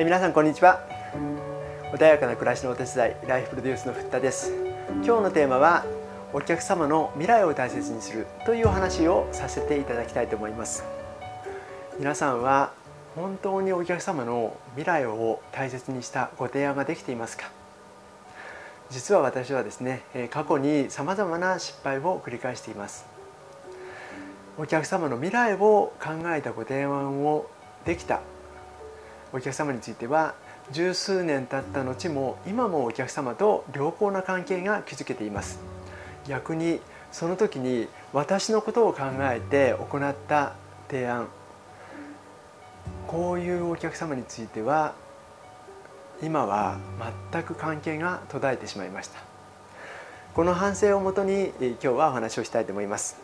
え皆さんこんにちは。穏やかな暮らしのお手伝いライフプロデュースのふったです。今日のテーマはお客様の未来を大切にするというお話をさせていただきたいと思います。皆さんは本当にお客様の未来を大切にしたご提案ができていますか？実は私はですね過去にさまざまな失敗を繰り返しています。お客様の未来を考えたご提案をできたお客様については十数年経った後も今もお客様と良好な関係が築けています。逆にその時に私のことを考えて行った提案こういうお客様については今は全く関係が途絶えてしまいました。この反省をもとに今日はお話をしたいと思います。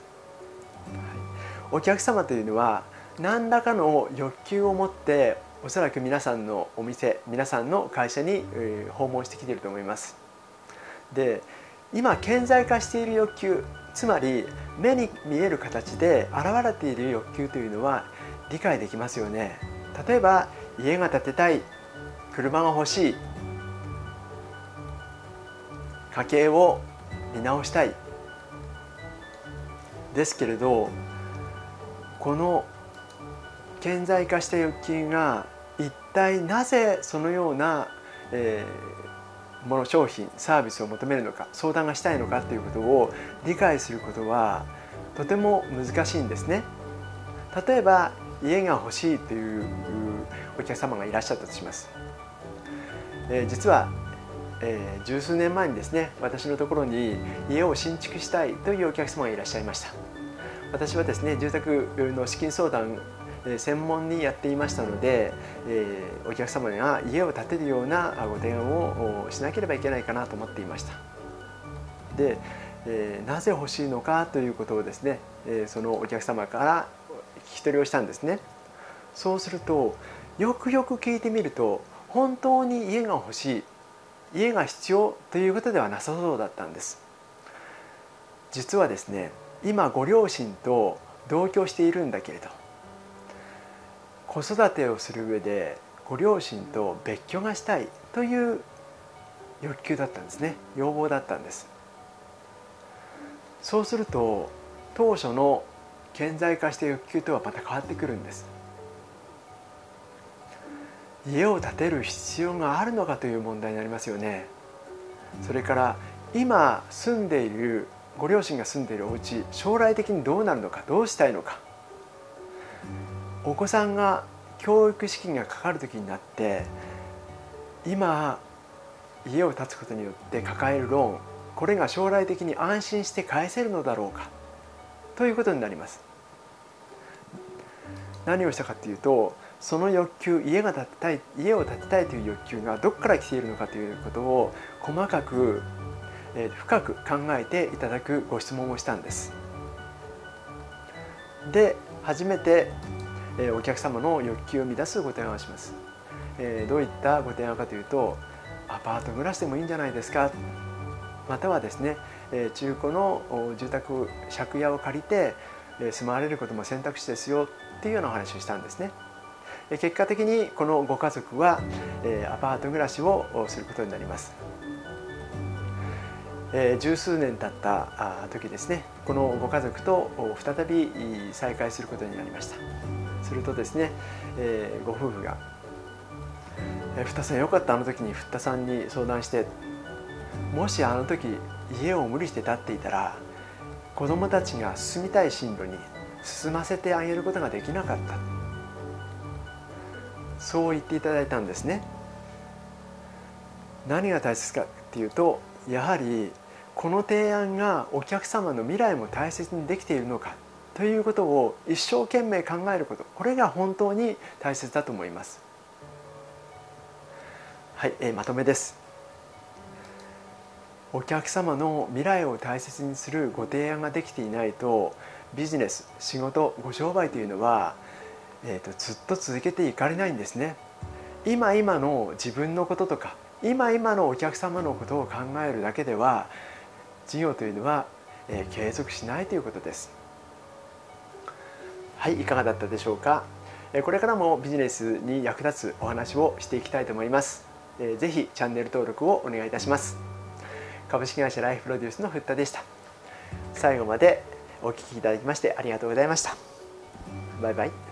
お客様というのは何らかの欲求を持っておそらく皆さんのお店皆さんの会社に訪問してきていると思います。で今顕在化している欲求つまり目に見える形で現れている欲求というのは理解できますよね。例えば家が建てたい車が欲しい家計を見直したい。ですけれどこの顕在化した欲求が一体なぜそのような、えー、もの商品サービスを求めるのか相談がしたいのかということを理解することはとても難しいんですね。例えば家が欲しいというお客様がいらっしゃったとします。えー、実は、えー、十数年前にですね私のところに家を新築したいというお客様がいらっしゃいました。私はですね住宅の資金相談専門にやっていましたので、えお客様が家を建てるようなご提案をしなければいけないかなと思っていました。で、えなぜ欲しいのかということをですね、えそのお客様から聞き取りをしたんですね。そうするとよくよく聞いてみると本当に家が欲しい家が必要ということではなさそうだったんです。実はですね今ご両親と同居しているんだけれど子育てをする上でご両親と別居がしたいという欲求だったんですね。要望だったんです。そうすると当初の顕在化した欲求とはまた変わってくるんです。家を建てる必要があるのかという問題になりますよね。それから今住んでいるご両親が住んでいるお家将来的にどうなるのかどうしたいのか。お子さんが教育資金がかかる時になって今家を建つことによって抱えるローンこれが将来的に安心して返せるのだろうかということになります。何をしたかというとその欲求家が建てたい家を建てたいという欲求がどこから来ているのかということを細かく、え深く考えていただくご質問をしたんです。で初めてえお客様の欲求を満たすご提案をします、えどういったご提案かというとアパート暮らしでもいいんじゃないですか。またはですね、え中古の住宅借家を借りて住まわれることも選択肢ですよ。っていうようなお話をしたんですね。結果的にこのご家族はアパート暮らしをすることになります。十数年経った時ですね。このご家族と再び再会することになりました。するとですね、えー、ご夫婦が「えー、ふたさんよかったあの時にふたさんに相談してもしあの時家を無理して建っていたら子供たちが進みたい進路に進ませてあげることができなかった」そう言っていただいたんですね。何が大切かっていうとやはりこの提案がお客様の未来も大切にできているのかということを一生懸命考えることこれが本当に大切だと思います。はい、えー、まとめです。お客様の未来を大切にするご提案ができていないとビジネス仕事ご商売というのは、えーと、とずっと続けていかれないんですね。今今の自分のこととか今今のお客様のことを考えるだけでは事業というのは、えー、継続しないということです。はいいかがだったでしょうか？これからもビジネスに役立つお話をしていきたいと思います。ぜひチャンネル登録をお願いいたします。株式会社ライフプロデュースのふったでした。最後までお聴きいただきましてありがとうございました。バイバイ。